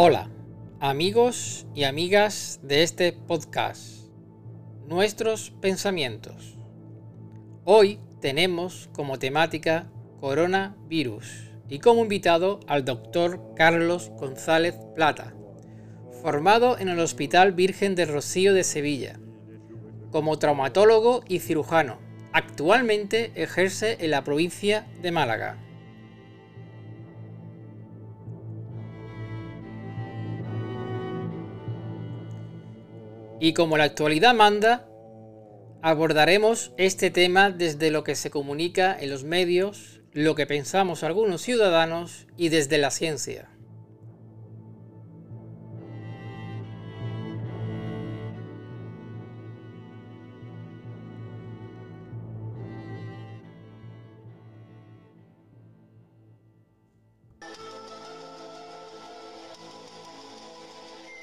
Hola, amigos y amigas de este podcast, nuestros pensamientos. Hoy tenemos como temática coronavirus y como invitado al doctor Carlos González Plata, formado en el Hospital Virgen del Rocío de Sevilla, como traumatólogo y cirujano. Actualmente ejerce en la provincia de Málaga. Y como la actualidad manda, abordaremos este tema desde lo que se comunica en los medios, lo que pensamos algunos ciudadanos y desde la ciencia.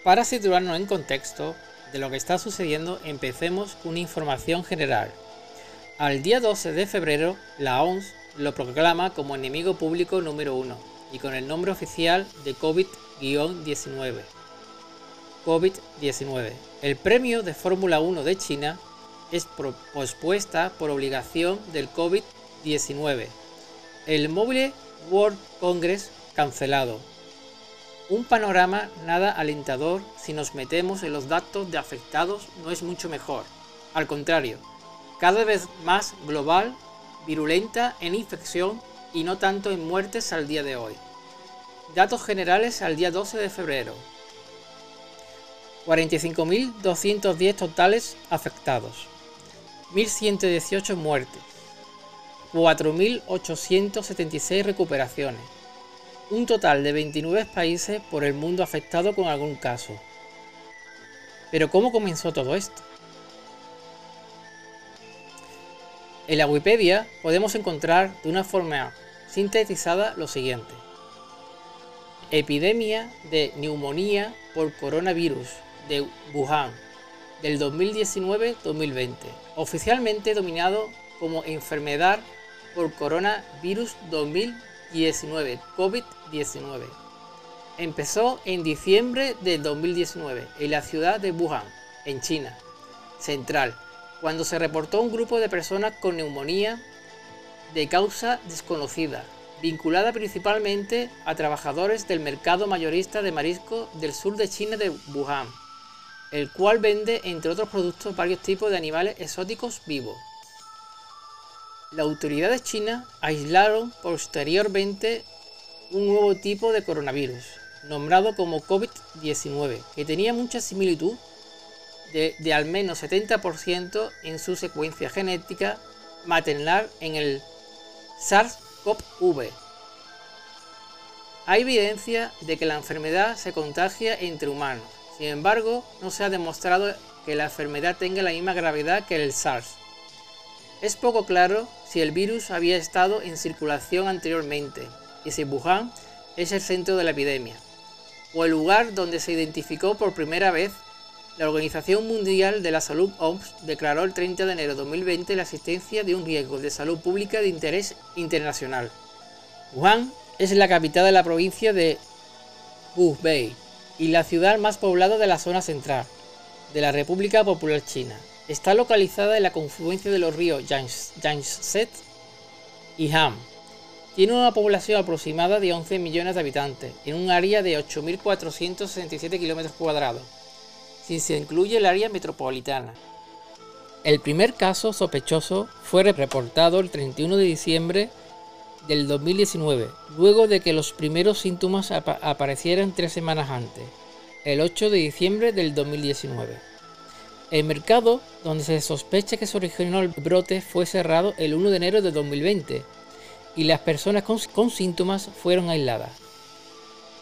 Para situarnos en contexto, de lo que está sucediendo, empecemos con una información general. Al día 12 de febrero, la OMS lo proclama como enemigo público número uno y con el nombre oficial de COVID-19. COVID-19. El premio de Fórmula 1 de China es pospuesta por obligación del COVID-19. El Mobile World Congress cancelado un panorama nada alentador si nos metemos en los datos de afectados no es mucho mejor. Al contrario, cada vez más global, virulenta en infección y no tanto en muertes al día de hoy. Datos generales al día 12 de febrero. 45.210 totales afectados. 1.118 muertes. 4.876 recuperaciones un total de 29 países por el mundo afectado con algún caso. Pero ¿cómo comenzó todo esto? En la Wikipedia podemos encontrar de una forma sintetizada lo siguiente. Epidemia de neumonía por coronavirus de Wuhan del 2019-2020, oficialmente dominado como enfermedad por coronavirus 2020 19, COVID-19. Empezó en diciembre del 2019 en la ciudad de Wuhan, en China, central, cuando se reportó un grupo de personas con neumonía de causa desconocida, vinculada principalmente a trabajadores del mercado mayorista de marisco del sur de China de Wuhan, el cual vende, entre otros productos, varios tipos de animales exóticos vivos. Las autoridades chinas aislaron posteriormente un nuevo tipo de coronavirus, nombrado como COVID-19, que tenía mucha similitud de, al menos 70% en su secuencia genética maternal en el SARS-CoV. Hay evidencia de que la enfermedad se contagia entre humanos. Sin embargo, no se ha demostrado que la enfermedad tenga la misma gravedad que el SARS. Es poco claro si el virus había estado en circulación anteriormente y si Wuhan es el centro de la epidemia, o el lugar donde se identificó por primera vez. La Organización Mundial de la Salud OMS declaró el 30 de enero de 2020 la existencia de un riesgo de salud pública de interés internacional. Wuhan es la capital de la provincia de Hubei y la ciudad más poblada de la zona central de la República Popular China. Está localizada en la confluencia de los ríos Yangtze y Han. Tiene una población aproximada de 11 millones de habitantes, en un área de 8.467 km cuadrados, si se incluye el área metropolitana. El primer caso sospechoso fue reportado el 31 de diciembre del 2019, luego de que los primeros síntomas aparecieran tres semanas antes, el 8 de diciembre del 2019. El mercado donde se sospecha que se originó el brote fue cerrado el 1 de enero de 2020 y las personas con, síntomas fueron aisladas.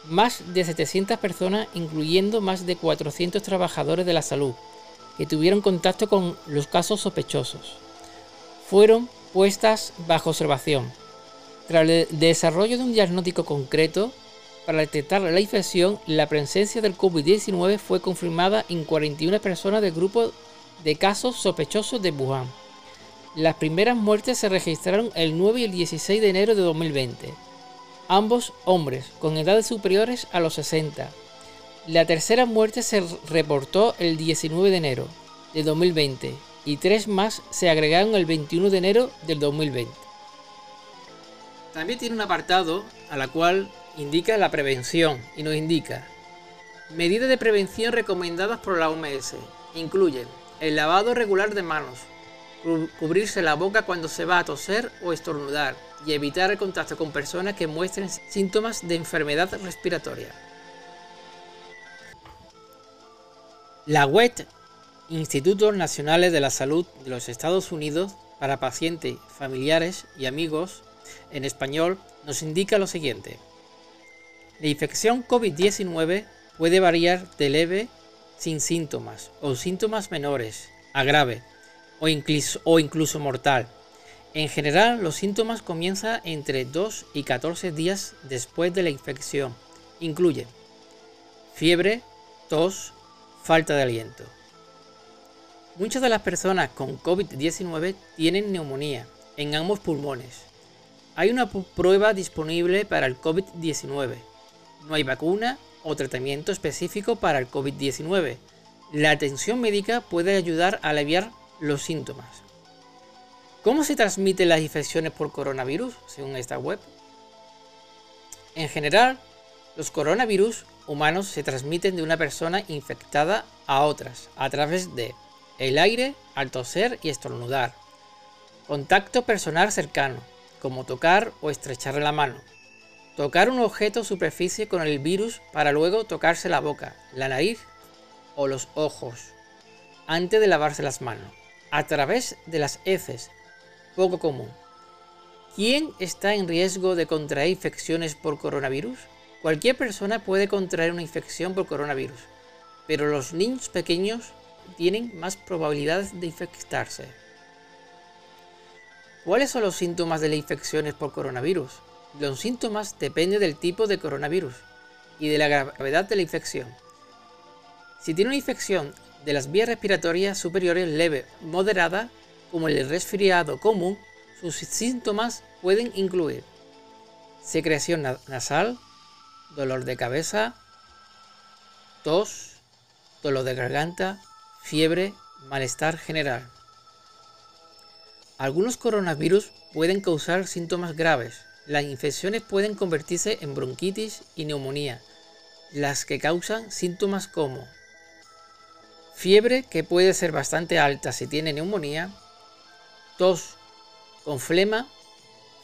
Más de 700 personas, incluyendo más de 400 trabajadores de la salud, que tuvieron contacto con los casos sospechosos, fueron puestas bajo observación. Tras el desarrollo de un diagnóstico concreto, para detectar la infección, la presencia del COVID-19 fue confirmada en 41 personas del grupo de casos sospechosos de Wuhan. Las primeras muertes se registraron el 9 y el 16 de enero de 2020. Ambos hombres con edades superiores a los 60 La tercera muerte se reportó el 19 de enero de 2020 y tres más se agregaron el 21 de enero del 2020. También tiene un apartado a la cual indica la prevención y nos indica medidas de prevención recomendadas por la OMS. Incluyen el lavado regular de manos, cubrirse la boca cuando se va a toser o estornudar y evitar el contacto con personas que muestren síntomas de enfermedad respiratoria. La web Institutos Nacionales de la Salud de los Estados Unidos para pacientes, familiares y amigos en español nos indica lo siguiente. La infección COVID-19 puede variar de leve sin síntomas o síntomas menores a grave o incluso, o incluso mortal. En general, los síntomas comienzan entre 2 y 14 días después de la infección. Incluye fiebre, tos, falta de aliento. Muchas de las personas con COVID-19 tienen neumonía en ambos pulmones. Hay una prueba disponible para el COVID-19. No hay vacuna o tratamiento específico para el COVID-19. La atención médica puede ayudar a aliviar los síntomas. ¿Cómo se transmiten las infecciones por coronavirus según esta web? En general, los coronavirus humanos se transmiten de una persona infectada a otras a través de el aire al toser y estornudar, contacto personal cercano, como tocar o estrechar la mano, tocar un objeto o superficie con el virus para luego tocarse la boca, la nariz o los ojos, antes de lavarse las manos, a través de las heces, poco común. ¿Quién está en riesgo de contraer infecciones por coronavirus? Cualquier persona puede contraer una infección por coronavirus, pero los niños pequeños tienen más probabilidades de infectarse. ¿Cuáles son los síntomas de las infecciones por coronavirus? Los síntomas dependen del tipo de coronavirus y de la gravedad de la infección. Si tiene una infección de las vías respiratorias superiores leve moderada, como el resfriado común, sus síntomas pueden incluir secreción nasal, dolor de cabeza, tos, dolor de garganta, fiebre, malestar general. Algunos coronavirus pueden causar síntomas graves. Las infecciones pueden convertirse en bronquitis y neumonía, las que causan síntomas como fiebre, que puede ser bastante alta si tiene neumonía, tos con flema,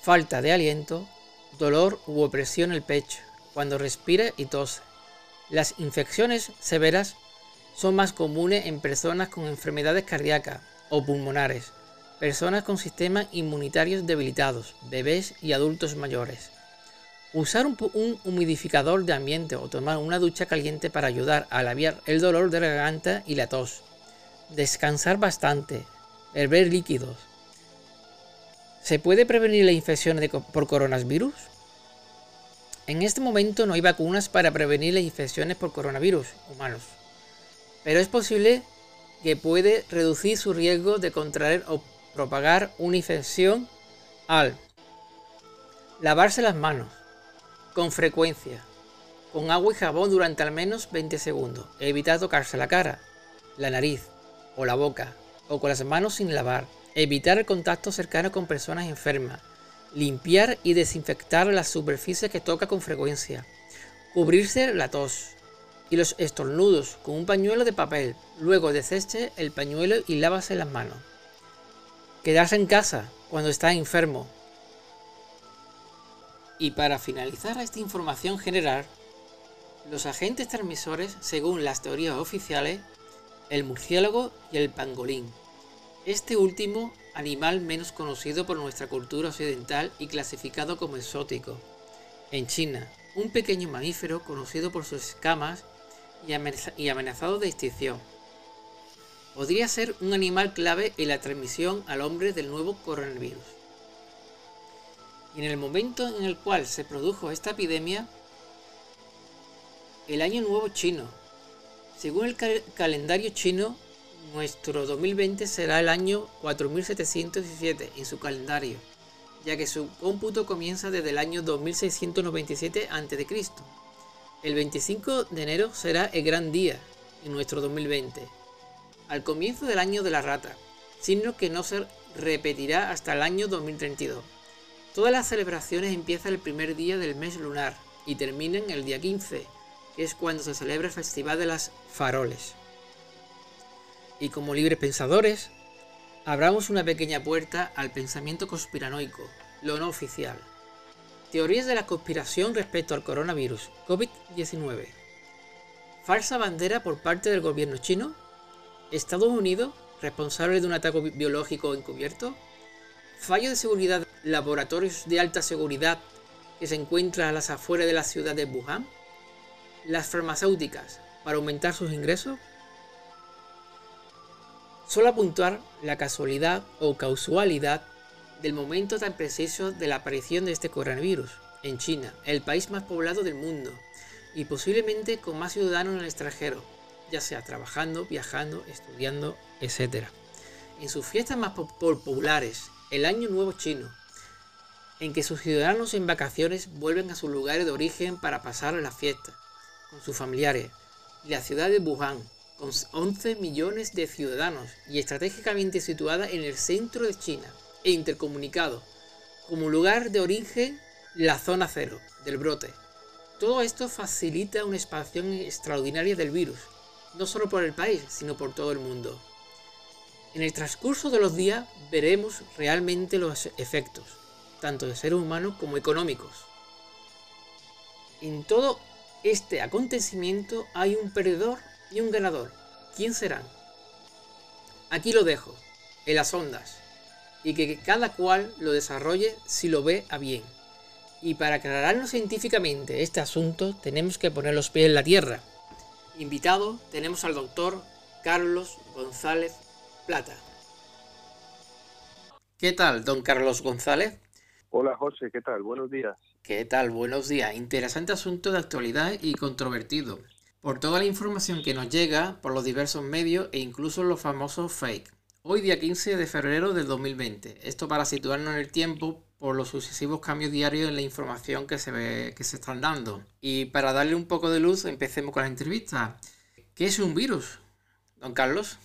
falta de aliento, dolor u opresión en el pecho, cuando respira y tose. Las infecciones severas son más comunes en personas con enfermedades cardíacas o pulmonares, personas con sistemas inmunitarios debilitados, bebés y adultos mayores. Usar un, humidificador de ambiente o tomar una ducha caliente para ayudar a aliviar el dolor de la garganta y la tos. Descansar bastante. Beber líquidos. ¿Se puede prevenir la infección por coronavirus? En este momento no hay vacunas para prevenir las infecciones por coronavirus humanos, pero es posible que puede reducir su riesgo de contraer o propagar una infección al lavarse las manos con frecuencia, con agua y jabón durante al menos 20 segundos, evitar tocarse la cara, la nariz o la boca, o con las manos sin lavar, evitar el contacto cercano con personas enfermas, limpiar y desinfectar las superficies que toca con frecuencia, cubrirse la tos y los estornudos con un pañuelo de papel, luego deseche el pañuelo y lávase las manos. Quedarse en casa cuando está enfermo. Y para finalizar esta información general, los agentes transmisores, según las teorías oficiales, el murciélago y el pangolín. Este último animal menos conocido por nuestra cultura occidental y clasificado como exótico. En China, un pequeño mamífero conocido por sus escamas y amenazado de extinción. Podría ser un animal clave en la transmisión al hombre del nuevo coronavirus. Y en el momento en el cual se produjo esta epidemia, el año nuevo chino. Según el calendario chino, nuestro 2020 será el año 4717 en su calendario, ya que su cómputo comienza desde el año 2697 a.C. El 25 de enero será el gran día en nuestro 2020, al comienzo del año de la rata, signo que no se repetirá hasta el año 2032. Todas las celebraciones empiezan el primer día del mes lunar y terminan el día 15, que es cuando se celebra el Festival de las Faroles. Y como libres pensadores, abramos una pequeña puerta al pensamiento conspiranoico, lo no oficial. Teorías de la conspiración respecto al coronavirus COVID-19. Falsa bandera por parte del gobierno chino. Estados Unidos responsable de un ataque biológico encubierto. Fallo de seguridad laboratorios de alta seguridad que se encuentran a las afueras de la ciudad de Wuhan. Las farmacéuticas para aumentar sus ingresos. Solo apuntar la casualidad o causalidad del momento tan preciso de la aparición de este coronavirus en China, el país más poblado del mundo y posiblemente con más ciudadanos en el extranjero, ya sea trabajando, viajando, estudiando, etc. En sus fiestas más populares, el Año Nuevo Chino, en que sus ciudadanos en vacaciones vuelven a sus lugares de origen para pasar la fiesta con sus familiares, y la ciudad de Wuhan, con 11 millones de ciudadanos y estratégicamente situada en el centro de China, e intercomunicado, como lugar de origen la zona cero del brote. Todo esto facilita una expansión extraordinaria del virus, no solo por el país, sino por todo el mundo. En el transcurso de los días veremos realmente los efectos, tanto de ser humano como económicos. En todo este acontecimiento hay un perdedor y un ganador. ¿Quién serán? Aquí lo dejo, en las ondas y que cada cual lo desarrolle si lo ve a bien. Y para aclararnos científicamente este asunto tenemos que poner los pies en la tierra. Invitado tenemos al doctor Carlos González Plata. ¿Qué tal, don Carlos González? Hola José, ¿qué tal? Buenos días. ¿Qué tal? Buenos días. Interesante asunto de actualidad y controvertido. Por toda la información que nos llega por los diversos medios e incluso los famosos fake. Hoy día 15 de febrero del 2020. Esto para situarnos en el tiempo por los sucesivos cambios diarios en la información que se, ve, que se están dando. Y para darle un poco de luz, empecemos con la entrevista. ¿Qué es un virus, don Carlos?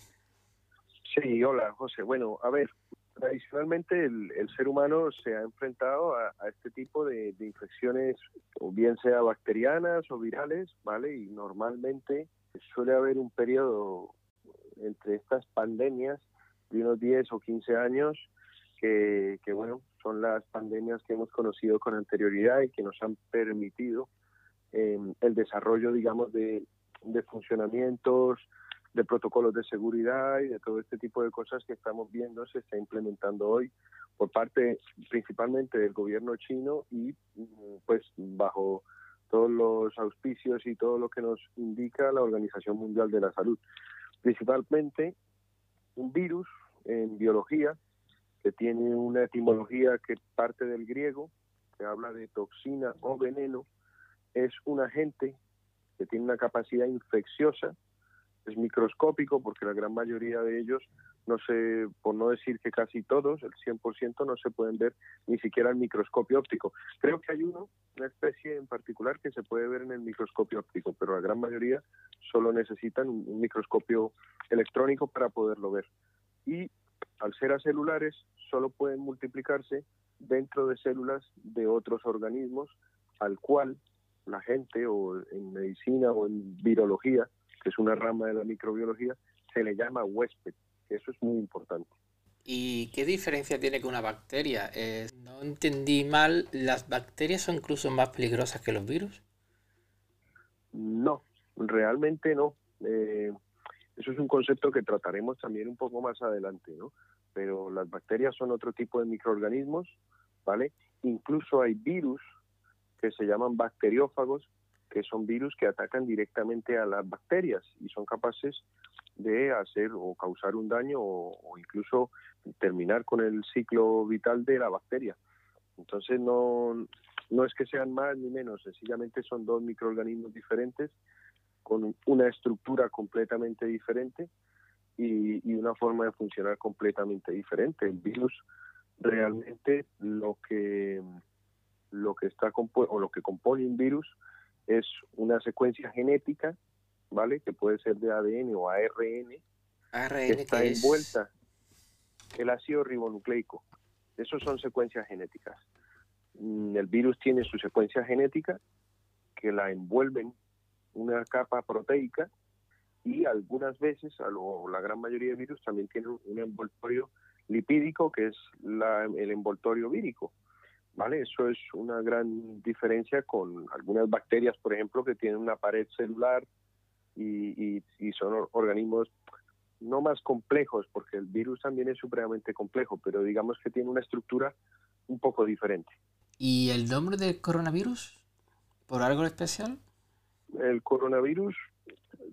Sí, hola José. Bueno, a ver, tradicionalmente el, ser humano se ha enfrentado a, este tipo de, de, infecciones, o bien sea bacterianas o virales, ¿vale? Y normalmente suele haber un periodo entre estas pandemias de unos 10 o 15 años, que, bueno, son las pandemias que hemos conocido con anterioridad y que nos han permitido em, el desarrollo, digamos, de, de funcionamientos, de protocolos de seguridad y de todo este tipo de cosas que estamos viendo se está implementando hoy por parte principalmente del gobierno chino y pues bajo todos los auspicios y todo lo que nos indica la Organización Mundial de la Salud. Principalmente un virus en biología, que tiene una etimología que parte del griego, que habla de toxina o veneno, es un agente que tiene una capacidad infecciosa, es microscópico porque la gran mayoría de ellos, no sé, por no decir que casi todos, el 100% no se pueden ver ni siquiera al microscopio óptico. Creo que hay uno, una especie en particular que se puede ver en el microscopio óptico, pero la gran mayoría solo necesitan un microscopio electrónico para poderlo ver y al ser acelulares solo pueden multiplicarse dentro de células de otros organismos al cual la gente o en medicina o en virología, que es una rama de la microbiología, se le llama huésped. Eso es muy importante. ¿Y qué diferencia tiene con una bacteria? Eh, no entendí mal, ¿las bacterias son incluso más peligrosas que los virus? No, realmente no. Eh, eso es un concepto que trataremos también un poco más adelante, ¿no? Pero las bacterias son otro tipo de microorganismos, ¿vale? Incluso hay virus que se llaman bacteriófagos, que son virus que atacan directamente a las bacterias y son capaces de hacer o causar un daño o, incluso terminar con el ciclo vital de la bacteria. Entonces no, no es que sean más ni menos, sencillamente son dos microorganismos diferentes con una estructura completamente diferente y, una forma de funcionar completamente diferente. El virus realmente lo que lo que está o lo que compone un virus es una secuencia genética, ¿vale? Que puede ser de ADN o ARN, ARN que está envuelta el ácido ribonucleico. Esos son secuencias genéticas. Mm, El virus tiene su secuencia genética que la envuelven una capa proteica y algunas veces, lo- la gran mayoría de virus también tienen un envoltorio lipídico que es la- el envoltorio vírico. ¿Vale? Eso es una gran diferencia con algunas bacterias, por ejemplo, que tienen una pared celular y, y- y son or- organismos no más complejos, porque el virus también es supremamente complejo, pero digamos que tiene una estructura un poco diferente. ¿Y el nombre del coronavirus? ¿Por algo especial? El coronavirus,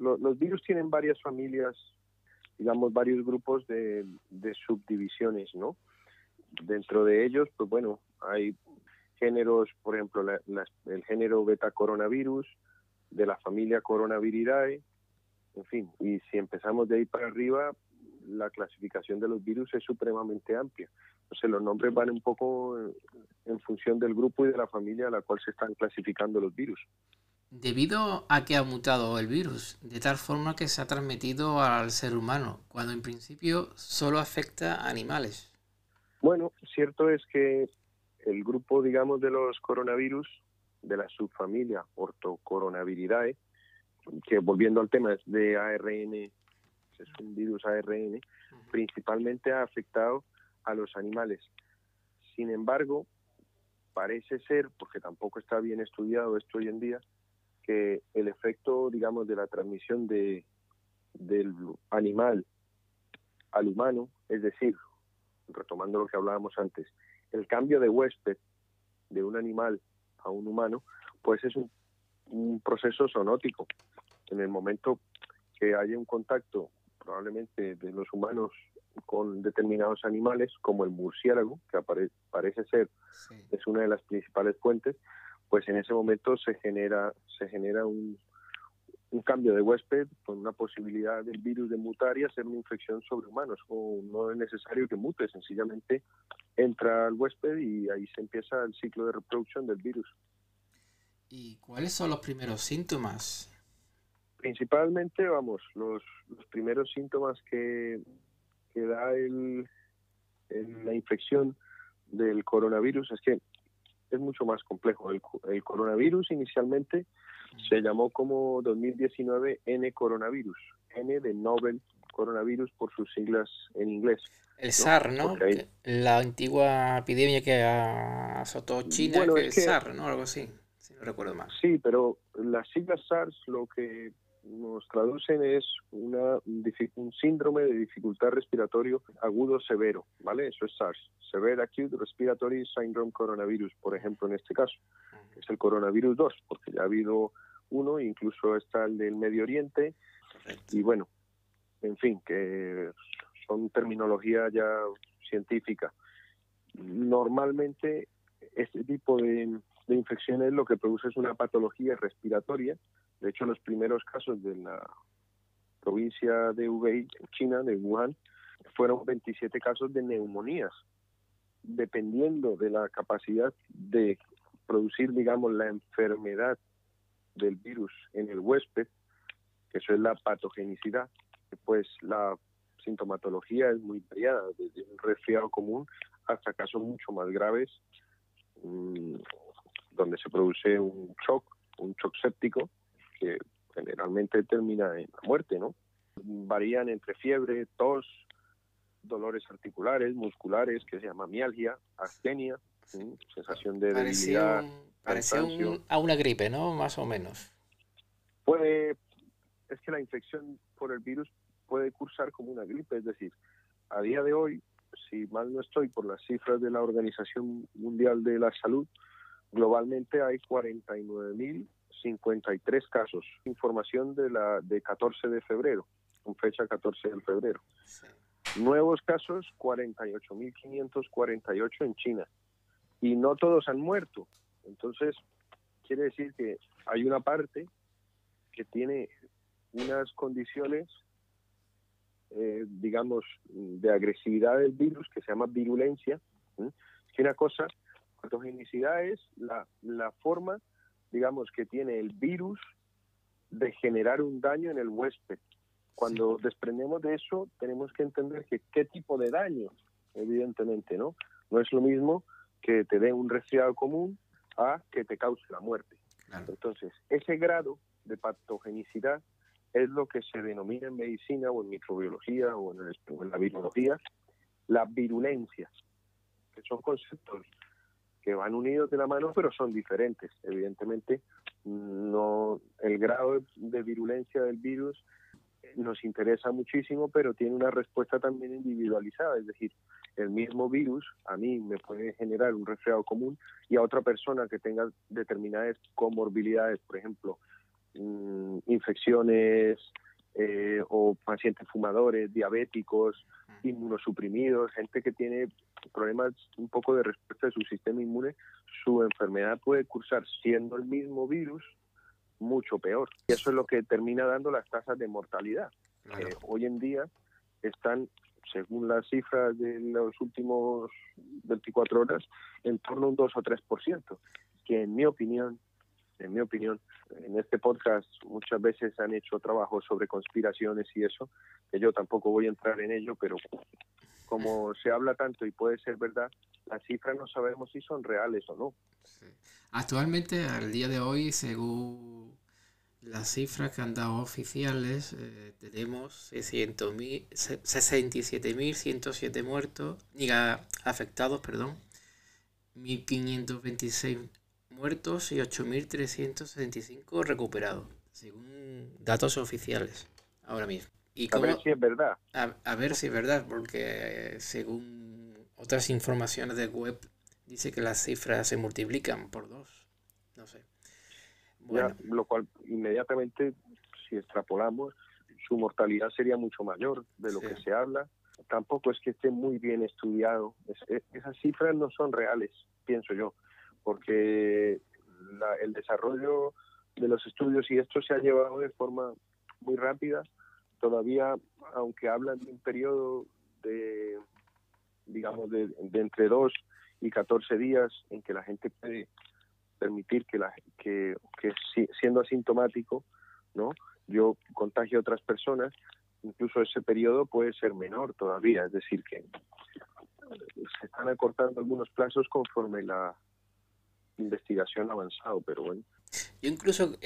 lo- los virus tienen varias familias, digamos, varios grupos de, subdivisiones, ¿no? Dentro de ellos, pues bueno, hay géneros, por ejemplo, la- el género beta coronavirus, de la familia Coronaviridae, en fin, y si empezamos de ahí para arriba, la clasificación de los virus es supremamente amplia. Entonces los nombres van un poco en función del grupo y de la familia a la cual se están clasificando los virus. Debido a que ha mutado el virus, de tal forma que se ha transmitido al ser humano, cuando en principio solo afecta a animales. Bueno, cierto es que el grupo, digamos, de los coronavirus de la subfamilia Orthocoronaviridae, que volviendo al tema es de ARN, es un virus ARN, principalmente ha afectado a los animales. Sin embargo, parece ser, porque tampoco está bien estudiado esto hoy en día, que el efecto, digamos, de la transmisión de, del animal al humano, es decir, retomando lo que hablábamos antes, el cambio de huésped de un animal a un humano, pues es un, un proceso zoonótico. En el momento que haya un contacto probablemente de los humanos con determinados animales, como el murciélago, que apare- parece ser Sí. es una de las principales fuentes, pues en ese momento se genera, se genera un, un cambio de huésped con una posibilidad del virus de mutar y hacer una infección sobre humanos. O no es necesario que mute, sencillamente entra al huésped y ahí se empieza el ciclo de reproducción del virus. ¿Y cuáles son los primeros síntomas? Principalmente, vamos, los, los primeros síntomas que, que da el, el- la infección del coronavirus es que es mucho más complejo. El, co- el coronavirus inicialmente se llamó como 2019 N coronavirus, N de Novel coronavirus por sus siglas en inglés. El SARS, ¿no? hay- Que- La antigua epidemia que azotó China, Bueno, que es el que- SARS, ¿no? Algo así, si no recuerdo mal. Sí, pero las siglas SARS lo que nos traducen es una, un síndrome de dificultad respiratorio agudo severo, ¿vale? Eso es SARS, Severe Acute Respiratory Syndrome Coronavirus, por ejemplo, en este caso, que es el coronavirus 2, porque ya ha habido uno, incluso está el del Medio Oriente, y bueno, en fin, que son terminología ya científica. Normalmente este tipo de, de infecciones lo que produce es una patología respiratoria. De hecho, los primeros casos de la provincia de Hubei, China, de Wuhan, fueron 27 casos de neumonías. Dependiendo de la capacidad de producir, digamos, la enfermedad del virus en el huésped, que eso es la patogenicidad, pues la sintomatología es muy variada, desde un resfriado común hasta casos mucho más graves, mmm, donde se produce un shock, un shock séptico, que generalmente termina en la muerte, ¿no? Varían entre fiebre, tos, dolores articulares, musculares, que se llama mialgia, astenia, ¿sí? sensación de Parecía, debilidad, un- parecía un- cansancio. a una gripe, ¿no? Más o menos. puede, es que la infección por el virus puede cursar como una gripe, es decir, a día de hoy, si mal no estoy por las cifras de la Organización Mundial de la Salud, globalmente hay 49.053 casos. Información de la de 14 de febrero, con fecha 14 de febrero. Sí. Nuevos casos, 48.548 en China. Y no todos han muerto. Entonces, quiere decir que hay una parte que tiene unas condiciones, eh, digamos, de agresividad del virus que se llama virulencia. ¿sí? Que una cosa, patogenicidad es la, la forma digamos, que tiene el virus de generar un daño en el huésped. Cuando desprendemos de eso, tenemos que entender que qué tipo de daño, evidentemente, ¿no? No es lo mismo que te dé un resfriado común a que te cause la muerte. Entonces, ese grado de patogenicidad es lo que se denomina en medicina o en microbiología o en, la virología la virulencia, que son conceptos que van unidos de la mano pero son diferentes. Evidentemente, no el grado de virulencia del virus nos interesa muchísimo, pero tiene una respuesta también individualizada, es decir, el mismo virus a mí me puede generar un resfriado común y a otra persona que tenga determinadas comorbilidades, por ejemplo, mm, infecciones eh, o pacientes fumadores, diabéticos, inmunosuprimidos, gente que tiene problemas un poco de respuesta de su sistema inmune, su enfermedad puede cursar siendo el mismo virus mucho peor. Y eso es lo que termina dando las tasas de mortalidad. hoy en día están, según las cifras de los últimos 24 horas, en torno a un 2 o 3%, que en mi opinión, en mi opinión, en este podcast muchas veces han hecho trabajos sobre conspiraciones y eso, que yo tampoco voy a entrar en ello, pero como se habla tanto y puede ser verdad, las cifras no sabemos si son reales o no. Actualmente, al día de hoy, según las cifras que han dado oficiales, eh, tenemos 67.107 muertos, diga, afectados, perdón, 1.526 muertos y 8.375 recuperados, según datos oficiales, ahora mismo. ¿Y a ver si es verdad. A, ver si es verdad, porque según otras informaciones de web, dice que las cifras se multiplican por dos. No sé. Bueno. lo cual inmediatamente, si extrapolamos, su mortalidad sería mucho mayor de lo que se habla. Tampoco es que esté muy bien estudiado. E, esas cifras no son reales, pienso yo, porque el desarrollo de los estudios y esto se ha llevado de forma muy rápida todavía, aunque hablan de un periodo de, digamos, de, entre 2 y 14 días en que la gente puede permitir que, la, que, que siendo asintomático, ¿no? Yo contagio a otras personas, incluso ese periodo puede ser menor todavía, es decir, que se están acortando algunos plazos conforme la investigación avanzado, pero bueno. Yo incluso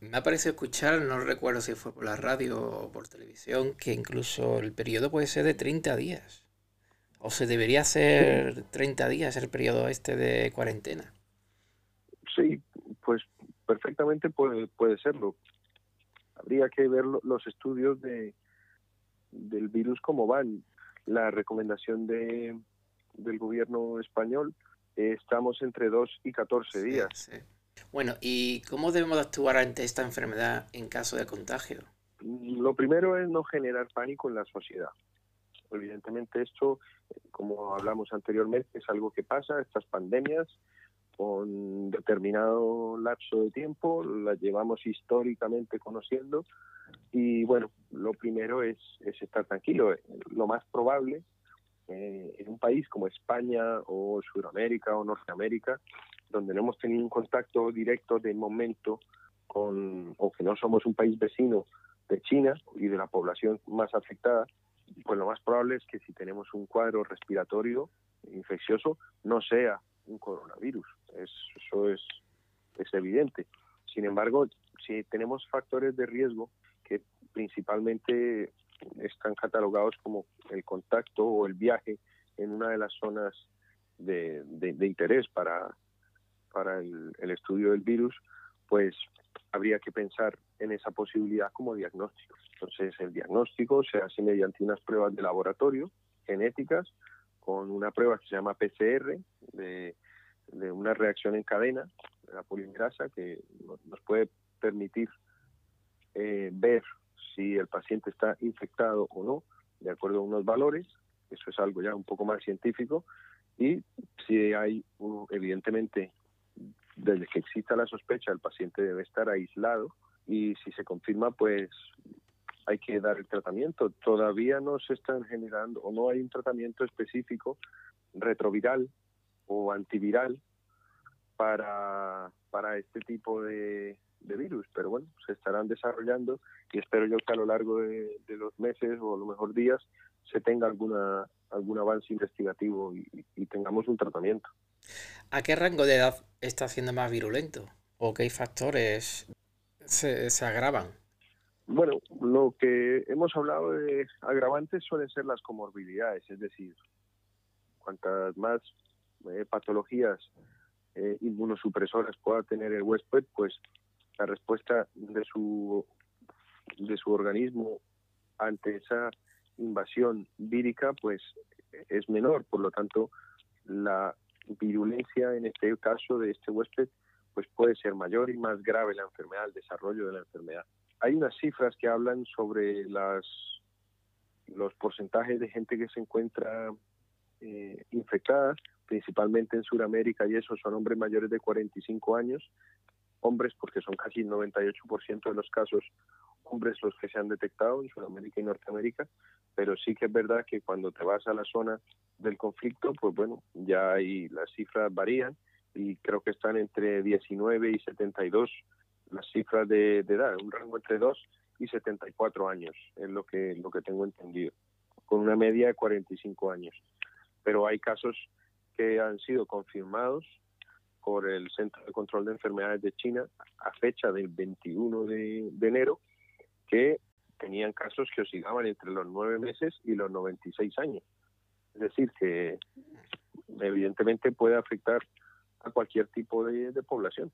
me ha parecido escuchar, no recuerdo si fue por la radio o por televisión, que incluso el periodo puede ser de 30 días. O se debería hacer 30 días el periodo este de cuarentena. Sí, pues perfectamente puede, puede serlo. Habría que ver los estudios de, del virus cómo van. La recomendación de, del gobierno español, eh, estamos entre 2 y 14 días. sí. Bueno, ¿y cómo debemos actuar ante esta enfermedad en caso de contagio? Lo primero es no generar pánico en la sociedad. Evidentemente esto, como hablamos anteriormente, es algo que pasa, estas pandemias, con determinado lapso de tiempo, las llevamos históricamente conociendo y bueno, lo primero es, estar tranquilo. Lo más probable eh, en un país como España o Sudamérica o Norteamérica, donde no hemos tenido un contacto directo de momento con, o que no somos un país vecino de China y de la población más afectada, pues lo más probable es que si tenemos un cuadro respiratorio infeccioso no sea un coronavirus. eso es, es evidente. Sin embargo, si tenemos factores de riesgo que principalmente están catalogados como el contacto o el viaje en una de las zonas de, de interés para, para el, estudio del virus, pues habría que pensar en esa posibilidad como diagnóstico. Entonces, el diagnóstico se hace mediante unas pruebas de laboratorio genéticas, con una prueba que se llama PCR, de, una reacción en cadena de la polimerasa, que nos puede permitir eh, ver si el paciente está infectado o no, de acuerdo a unos valores. Eso es algo ya un poco más científico. Y si hay, evidentemente, desde que exista la sospecha, el paciente debe estar aislado y si se confirma, pues hay que dar el tratamiento. Todavía no se están generando o no hay un tratamiento específico retroviral o antiviral para, para este tipo de, virus, pero bueno, se estarán desarrollando y espero yo que a lo largo de, los meses o a lo mejor días se tenga alguna algún avance investigativo y, tengamos un tratamiento. ¿A qué rango de edad está siendo más virulento? ¿O qué factores se, se agravan? Bueno, lo que hemos hablado de agravantes suelen ser las comorbilidades, es decir, cuantas más eh, patologías eh, inmunosupresoras pueda tener el huésped, pues la respuesta de su de su organismo ante esa invasión vírica pues es menor, por lo tanto la virulencia en este caso de este huésped pues puede ser mayor y más grave la enfermedad, el desarrollo de la enfermedad. Hay unas cifras que hablan sobre las los porcentajes de gente que se encuentra eh, infectada, principalmente en Sudamérica, y eso son hombres mayores de 45 años, hombres porque son casi el 98% de los casos hombres los que se han detectado en Sudamérica y Norteamérica, pero sí que es verdad que cuando te vas a la zona del conflicto, pues bueno, ya ahí las cifras varían y creo que están entre 19 y 72 las cifras de, edad, un rango entre 2 y 74 años, es lo que, lo que tengo entendido, con una media de 45 años. Pero hay casos que han sido confirmados por el Centro de Control de Enfermedades de China a fecha del 21 de, enero, que tenían casos que oscilaban entre los 9 meses y los 96 años. Es decir, que evidentemente puede afectar a cualquier tipo de, de población.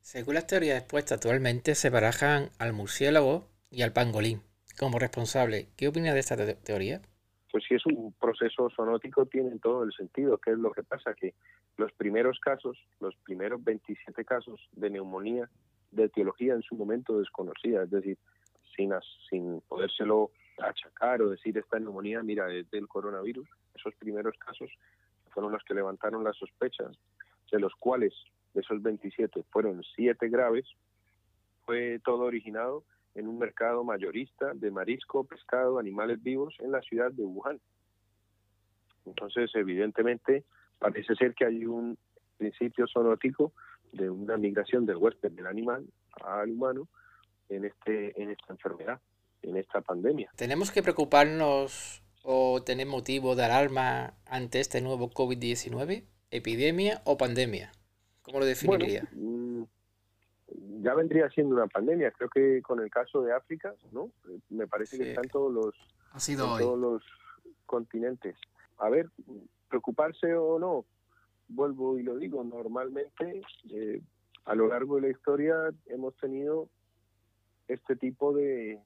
Según las teorías expuestas actualmente, se barajan al murciélago y al pangolín como responsable. ¿Qué opina de esta teoría? Pues si es un proceso zoonótico tiene todo el sentido. ¿Qué es lo que pasa? Que los primeros casos, los primeros 27 casos de neumonía de etiología en su momento desconocida, es decir, sin, sin podérselo achacar o decir esta neumonía, mira, es del coronavirus, esos primeros casos fueron los que levantaron las sospechas, de los cuales de esos 27 fueron 7 graves, fue todo originado en un mercado mayorista de marisco, pescado, animales vivos en la ciudad de Wuhan. Entonces, evidentemente, parece ser que hay un principio zoonótico de una migración del huésped del animal al humano en este en esta enfermedad, en esta pandemia. ¿Tenemos que preocuparnos o tener motivo de alarma ante este nuevo COVID-19? ¿Epidemia o pandemia? ¿Cómo lo definiría? Mm, ya vendría siendo una pandemia. Creo que con el caso de África, ¿no? Me parece que están todos los, todos los continentes. A ver, preocuparse o no, vuelvo y lo digo, normalmente eh, a lo largo de la historia hemos tenido este tipo de,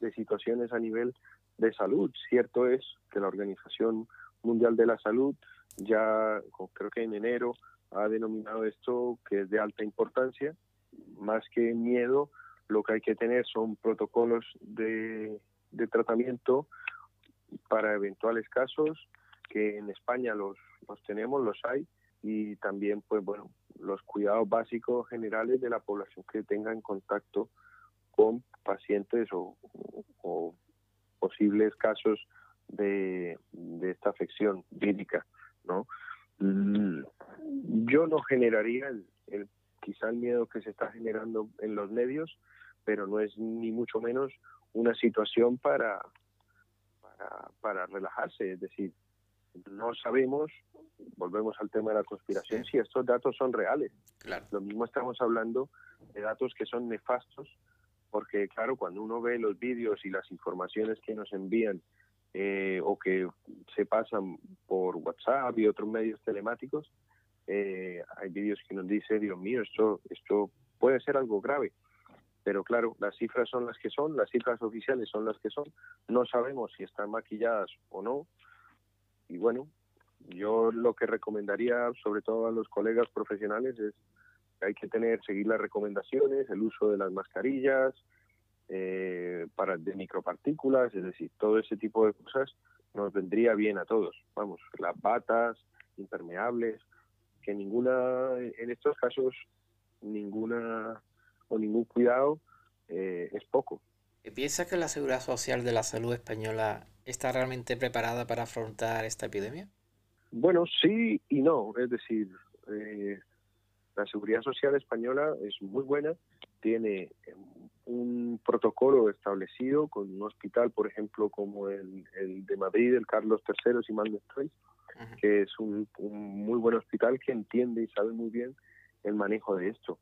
de situaciones a nivel de salud. Cierto es que la Organización Mundial de la Salud ya creo que en enero ha denominado esto que es de alta importancia. Más que miedo, lo que hay que tener son protocolos de, tratamiento para eventuales casos, que en España los, los tenemos, los hay, y también, pues bueno, los cuidados básicos generales de la población que tenga en contacto con pacientes o, posibles casos de, de esta afección vírica, ¿no? Yo no generaría el, quizá el miedo que se está generando en los medios, pero no es ni mucho menos una situación para, para, relajarse. Es decir, no sabemos, volvemos al tema de la conspiración, si estos datos son reales. Lo mismo estamos hablando de datos que son nefastos, porque claro, cuando uno ve los vídeos y las informaciones que nos envían eh, o que se pasan por WhatsApp y otros medios telemáticos, eh, hay vídeos que nos dice, Dios mío, esto, esto puede ser algo grave. Pero claro, las cifras son las que son, las cifras oficiales son las que son, no sabemos si están maquilladas o no. Y bueno, yo lo que recomendaría, sobre todo a los colegas profesionales, es que hay que tener, seguir las recomendaciones, el uso de las mascarillas, eh, para de micropartículas, es decir, todo ese tipo de cosas nos vendría bien a todos. Vamos, las batas impermeables, que ninguna, en estos casos, ninguna o ningún cuidado eh, es poco. ¿Piensa que la Seguridad Social de la Salud Española está realmente preparada para afrontar esta epidemia? Bueno, sí y no. Es decir, eh, La seguridad social española es muy buena, tiene un protocolo establecido con un hospital, por ejemplo, como el, de Madrid, el Carlos III, si mal no estoy, que es un, muy buen hospital que entiende y sabe muy bien el manejo de esto.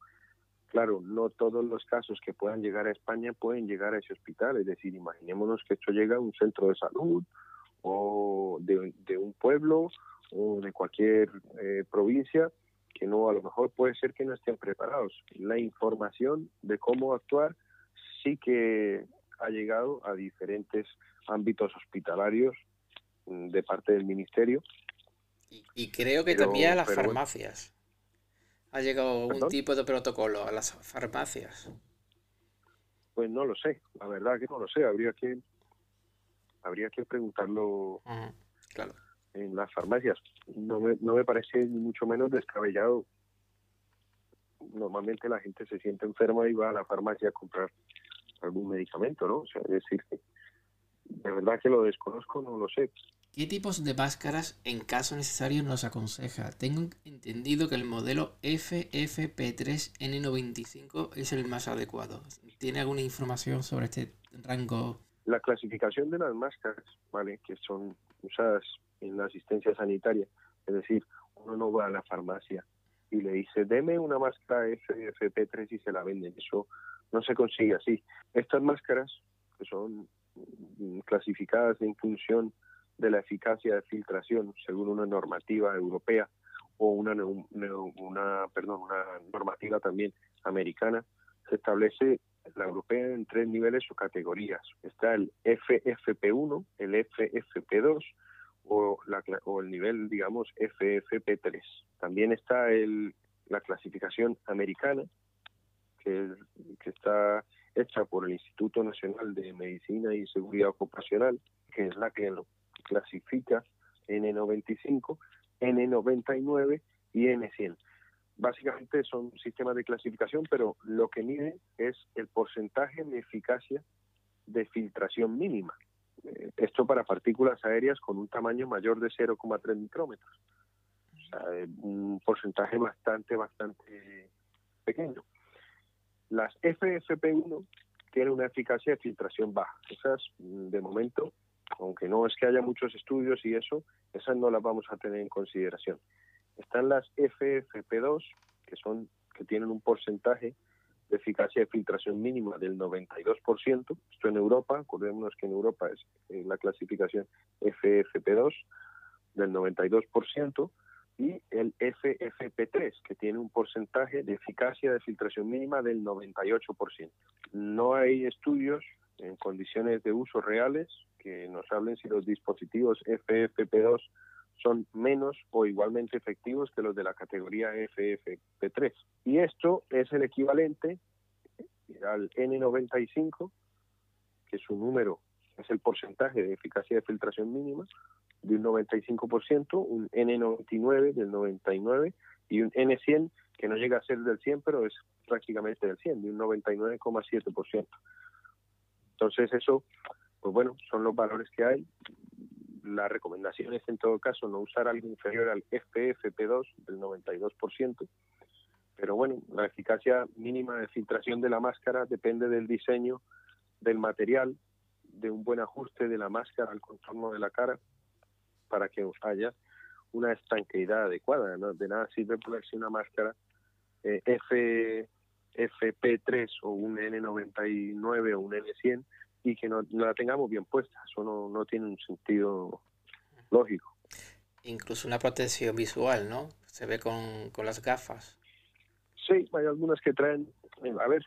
Claro, no todos los casos que puedan llegar a España pueden llegar a ese hospital, es decir, imaginémonos que esto llega a un centro de salud o de, un pueblo o de cualquier eh, provincia que no, a lo mejor puede ser que no estén preparados. La información de cómo actuar sí que ha llegado a diferentes ámbitos hospitalarios mm, de parte del ministerio. Y, creo que también a las farmacias. Ha llegado un tipo de protocolo a las farmacias. Pues no lo sé, la verdad que no lo sé, habría que habría que preguntarlo claro. en las farmacias. No me, no me parece ni mucho menos descabellado. Normalmente la gente se siente enferma y va a la farmacia a comprar algún medicamento, ¿no? O sea, es decir, de verdad que lo desconozco, no lo sé. ¿Qué tipos de máscaras en caso necesario nos aconseja? Tengo entendido que el modelo FFP3N95 es el más adecuado. ¿Tiene alguna información sobre este rango? La clasificación de las máscaras, ¿vale? Que son usadas en la asistencia sanitaria. Es decir, uno no va a la farmacia y le dice, deme una máscara FFP3 y se la venden. Eso no se consigue así. Estas máscaras, que son clasificadas en función de la eficacia de filtración según una normativa europea o una, una, perdón, una normativa también americana, se establece la europea en tres niveles o categorías. Está el FFP1, el FFP2 o, la, o el nivel, digamos, FFP3. También está el, la clasificación americana, que, que está hecha por el Instituto Nacional de Medicina y Seguridad Ocupacional, que es la que clasifica N95, N99 y N100. Básicamente son sistemas de clasificación, pero lo que mide es el porcentaje de eficacia de filtración mínima. Eh, esto para partículas aéreas con un tamaño mayor de 0,3 micrómetros. O sea, un porcentaje bastante, bastante pequeño. Las FFP1 tienen una eficacia de filtración baja. Esas, de momento, aunque no es que haya muchos estudios y eso, esas no las vamos a tener en consideración. Están las FFP2, que son que tienen un porcentaje de eficacia de filtración mínima del 92%. Esto en Europa, acordémonos que en Europa es eh, la clasificación FFP2 del 92% y el FFP3, que tiene un porcentaje de eficacia de filtración mínima del 98%. No hay estudios en condiciones de uso reales que nos hablen si los dispositivos FFP2 son menos o igualmente efectivos que los de la categoría FFP3. Y esto es el equivalente al N95, que su número es el porcentaje de eficacia de filtración mínima, de un 95%, un N99 del 99 y un N100 que no llega a ser del 100, pero es prácticamente del 100, de un 99,7%. Entonces eso pues bueno, son los valores que hay. La recomendación es en todo caso no usar algo inferior al FFP2 del 92%, pero bueno, la eficacia mínima de filtración de la máscara depende del diseño del material, de un buen ajuste de la máscara al contorno de la cara para que haya una estanqueidad adecuada. De nada sirve ponerse una máscara eh, FFP3 o un N99 o un N100 y que no, la tengamos bien puesta. Eso no, no tiene un sentido lógico. Incluso una protección visual, ¿no? Se ve con, con las gafas. Sí, hay algunas que traen, eh, a ver,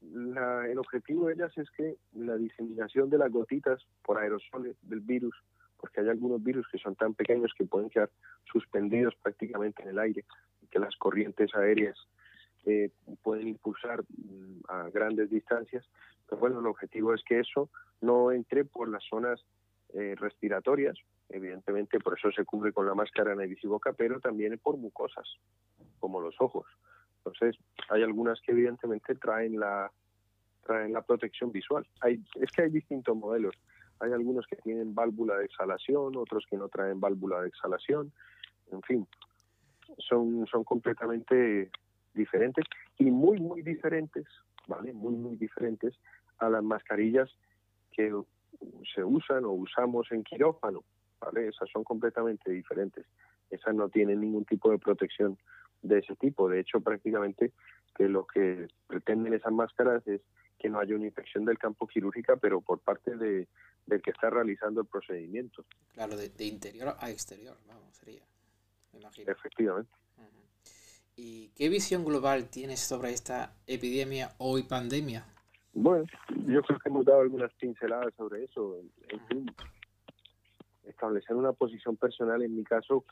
la, el objetivo de ellas es que la diseminación de las gotitas por aerosoles del virus, porque hay algunos virus que son tan pequeños que pueden quedar suspendidos prácticamente en el aire, y que las corrientes aéreas eh, pueden impulsar mm, a grandes distancias. Pero bueno, el objetivo es que eso no entre por las zonas eh, respiratorias, evidentemente por eso se cubre con la máscara nariz y boca, pero también por mucosas, como los ojos. Entonces, hay algunas que evidentemente traen la traen la protección visual. Hay, es que hay distintos modelos. Hay algunos que tienen válvula de exhalación, otros que no traen válvula de exhalación. En fin, son, son completamente diferentes y muy, muy diferentes, ¿vale? Muy, muy diferentes a las mascarillas que se usan o usamos en quirófano, ¿vale? Esas son completamente diferentes. Esas no tienen ningún tipo de protección de ese tipo. De hecho, prácticamente que lo que pretenden esas máscaras es que no haya una infección del campo quirúrgica, pero por parte de, del que está realizando el procedimiento. Claro, de, interior a exterior, vamos, sería, me imagino. Efectivamente. ¿Y qué visión global tienes sobre esta epidemia o pandemia? Bueno, yo creo que hemos dado algunas pinceladas sobre eso. Establecer una posición personal, en mi caso,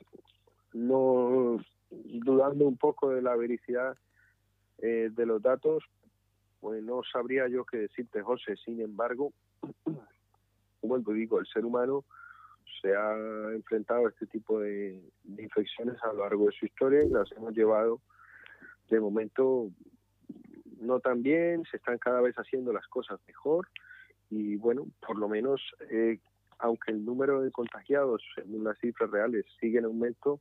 no dudando un poco de la vericidad eh, de los datos, pues no sabría yo qué decirte, José. Sin embargo, vuelvo digo, el ser humano se ha enfrentado a este tipo de, infecciones a lo largo de su historia y las hemos llevado de momento no tan bien, se están cada vez haciendo las cosas mejor y bueno, por lo menos eh, aunque el número de contagiados en las cifras reales sigue en aumento,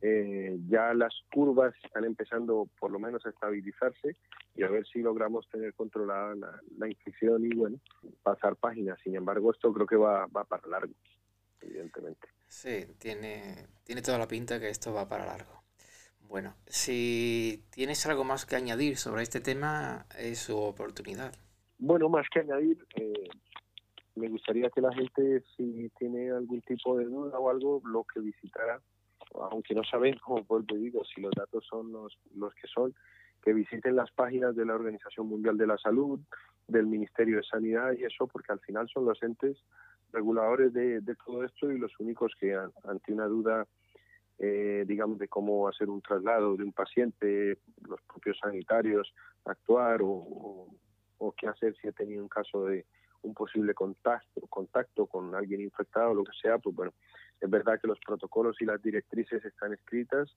eh, ya las curvas están empezando por lo menos a estabilizarse y a ver si logramos tener controlada la, infección y bueno, pasar páginas. Sin embargo, esto creo que va, va para largo, evidentemente. Sí, tiene, tiene toda la pinta que esto va para largo. Bueno, si tienes algo más que añadir sobre este tema, es su oportunidad. Bueno, más que añadir, eh, me gustaría que la gente, si tiene algún tipo de duda o algo, lo que visitara aunque no sabemos, vuelvo y digo, si los datos son los, los que son, que visiten las páginas de la Organización Mundial de la Salud, del Ministerio de Sanidad y eso, porque al final son los entes reguladores de, todo esto y los únicos que ante una duda, eh, digamos, de cómo hacer un traslado de un paciente, los propios sanitarios actuar o, qué hacer si ha tenido un caso de un posible contacto, contacto con alguien infectado lo que sea, pues bueno, es verdad que los protocolos y las directrices están escritas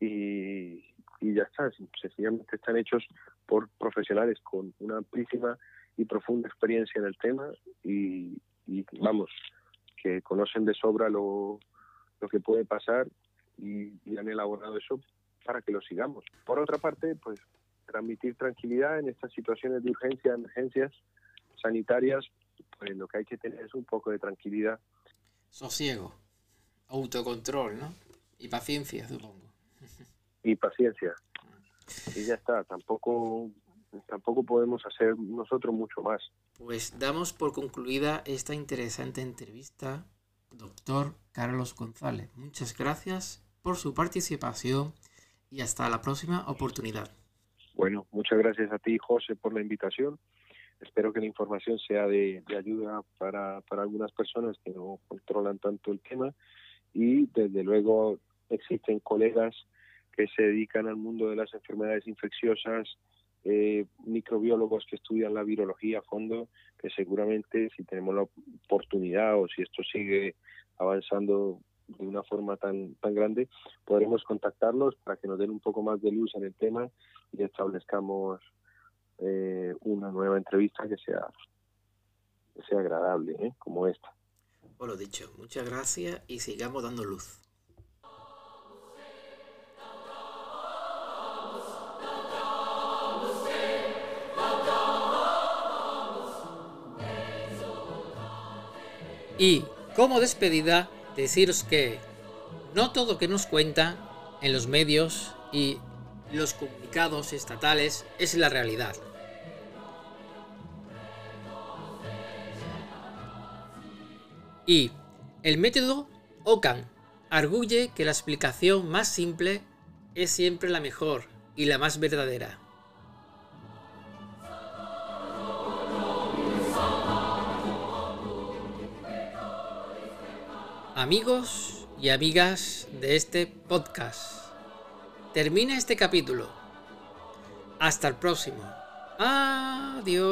y, ya está, sencillamente están hechos por profesionales con una amplísima y profunda experiencia en el tema y, vamos, que conocen de sobra lo, lo que puede pasar y, y, han elaborado eso para que lo sigamos. Por otra parte, pues transmitir tranquilidad en estas situaciones de urgencia, emergencias sanitarias, pues lo que hay que tener es un poco de tranquilidad. Sosiego autocontrol, ¿no? Y paciencia, supongo. Y paciencia. Y ya está, tampoco tampoco podemos hacer nosotros mucho más. Pues damos por concluida esta interesante entrevista, doctor Carlos González. Muchas gracias por su participación y hasta la próxima oportunidad. Bueno, muchas gracias a ti, José, por la invitación. Espero que la información sea de, ayuda para, para algunas personas que no controlan tanto el tema y desde luego existen colegas que se dedican al mundo de las enfermedades infecciosas, eh, microbiólogos que estudian la virología a fondo, que seguramente si tenemos la oportunidad o si esto sigue avanzando de una forma tan, tan grande, podremos contactarlos para que nos den un poco más de luz en el tema y establezcamos eh, una nueva entrevista que sea, que sea agradable, ¿eh? como esta. Por lo dicho, muchas gracias y sigamos dando luz. Y como despedida, deciros que no todo que nos cuentan en los medios y los comunicados estatales es la realidad. Y el método Ocan arguye que la explicación más simple es siempre la mejor y la más verdadera. Amigos y amigas de este podcast, termina este capítulo. Hasta el próximo. Adiós.